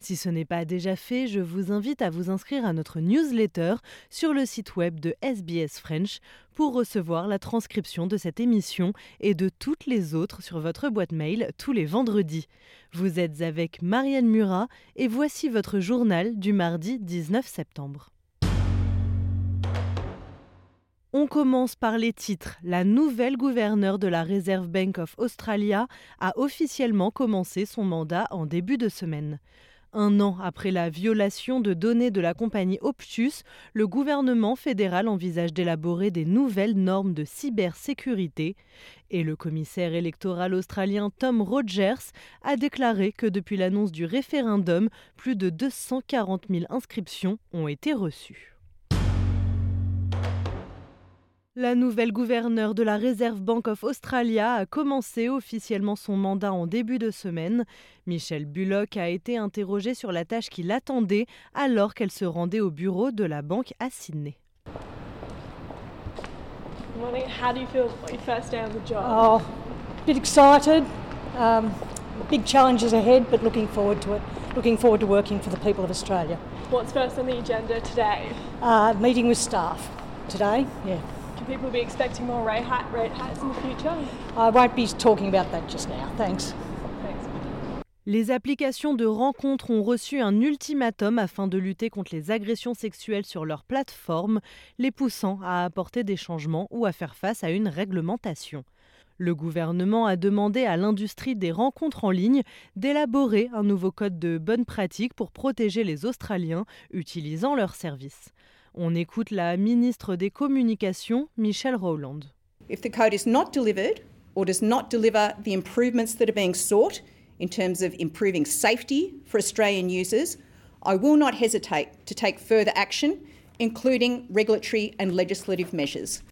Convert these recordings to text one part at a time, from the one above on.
Si ce n'est pas déjà fait, je vous invite à vous inscrire à notre newsletter sur le site web de SBS French pour recevoir la transcription de cette émission et de toutes les autres sur votre boîte mail tous les vendredis. Vous êtes avec Marianne Murat et voici votre journal du mardi 19 septembre. On commence par les titres. La nouvelle gouverneure de la Reserve Bank of Australia a officiellement commencé son mandat en début de semaine. Un an après la violation de données de la compagnie Optus, le gouvernement fédéral envisage d'élaborer des nouvelles normes de cybersécurité et le commissaire électoral australien Tom Rogers a déclaré que depuis l'annonce du référendum, plus de 240 000 inscriptions ont été reçues. La nouvelle gouverneure de la Reserve Bank of Australia a commencé officiellement son mandat en début de semaine. Michelle Bullock a été interrogée sur la tâche qui l'attendait alors qu'elle se rendait au bureau de la banque à Sydney. Morning. How do you feel about your first day on the job? Oh, a bit excited. Um, big challenges ahead, but looking forward to it. Looking forward to working for the people of Australia. What's first on the agenda today? Uh, meeting with staff today? Yeah, Can people be expecting more rate, hat, rate hats in the future? I won't be talking about that just now. Thanks. Thanks. Les applications de rencontres ont reçu un ultimatum afin de lutter contre les agressions sexuelles sur leur plateforme, les poussant à apporter des changements ou à faire face à une réglementation. Le gouvernement a demandé à l'industrie des rencontres en ligne d'élaborer un nouveau code de bonne pratique pour protéger les Australiens utilisant leurs services. On écoute la ministre des Communications, Michelle Rowland. If the code is not delivered or does not deliver the improvements that are being sought in terms of improving safety for Australian users, I will not hesitate to take further action, including regulatory and legislative measures.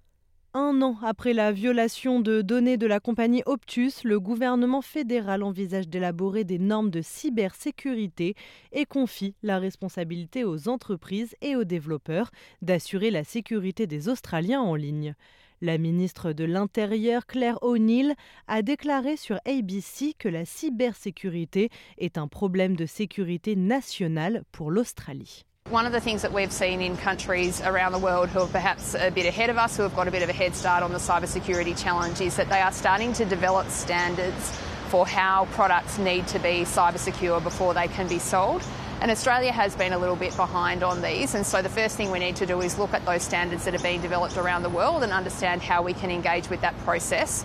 Un an après la violation de données de la compagnie Optus, le gouvernement fédéral envisage d'élaborer des normes de cybersécurité et confie la responsabilité aux entreprises et aux développeurs d'assurer la sécurité des Australiens en ligne. La ministre de l'Intérieur, Claire O'Neill, a déclaré sur ABC que la cybersécurité est un problème de sécurité nationale pour l'Australie. One of the things that we've seen in countries around the world who are perhaps a bit ahead of us, who have got a bit of a head start on the cybersecurity challenge, is that they are starting to develop standards for how products need to be cyber secure before they can be sold. And Australia has been a little bit behind on these, and so the first thing we need to do is look at those standards that are being developed around the world and understand how we can engage with that process.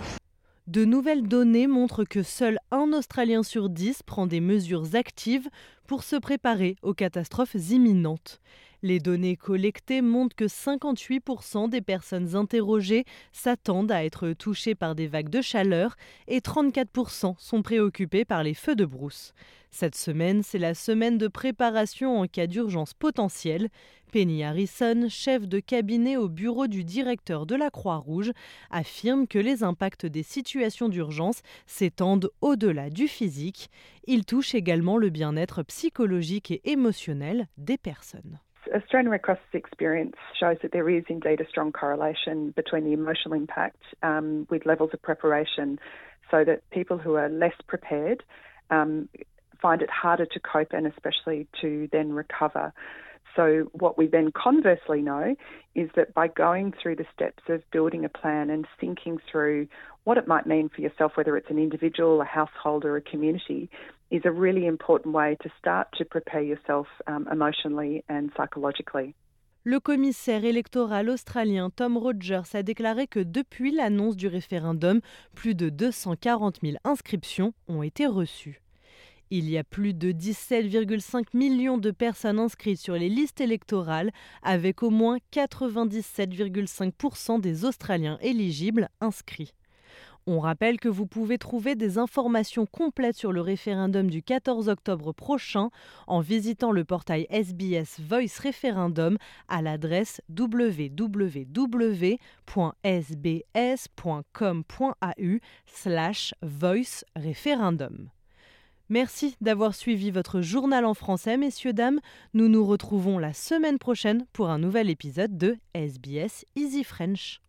De nouvelles données montrent que seul un Australien sur dix prend des mesures actives pour se préparer aux catastrophes imminentes. Les données collectées montrent que 58% des personnes interrogées s'attendent à être touchées par des vagues de chaleur et 34% sont préoccupées par les feux de brousse. Cette semaine, c'est la semaine de préparation en cas d'urgence potentielle. Penny Harrison, chef de cabinet au bureau du directeur de la Croix-Rouge, affirme que les impacts des situations d'urgence s'étendent au-delà du physique. Ils touchent également le bien-être psychologique et émotionnel des personnes. Australian Red Cross's experience shows that there is indeed a strong correlation between the emotional impact um, with levels of preparation, so that people who are less prepared um, find it harder to cope and especially to then recover. So, what we then conversely know is that by going through the steps of building a plan and thinking through what it might mean for yourself, whether it's an individual, a household, or a community, is a really important way to start to prepare yourself um, emotionally and psychologically. Le commissaire électoral australien Tom Rogers a déclaré que depuis l'annonce du référendum, plus de 240 000 inscriptions ont été reçues. Il y a plus de 17,5 millions de personnes inscrites sur les listes électorales, avec au moins 97,5% des Australiens éligibles inscrits. On rappelle que vous pouvez trouver des informations complètes sur le référendum du 14 octobre prochain en visitant le portail SBS Voice Referendum à l'adresse www.sbs.com.au slash voice referendum. Merci d'avoir suivi votre journal en français, messieurs, dames. Nous nous retrouvons la semaine prochaine pour un nouvel épisode de SBS Easy French.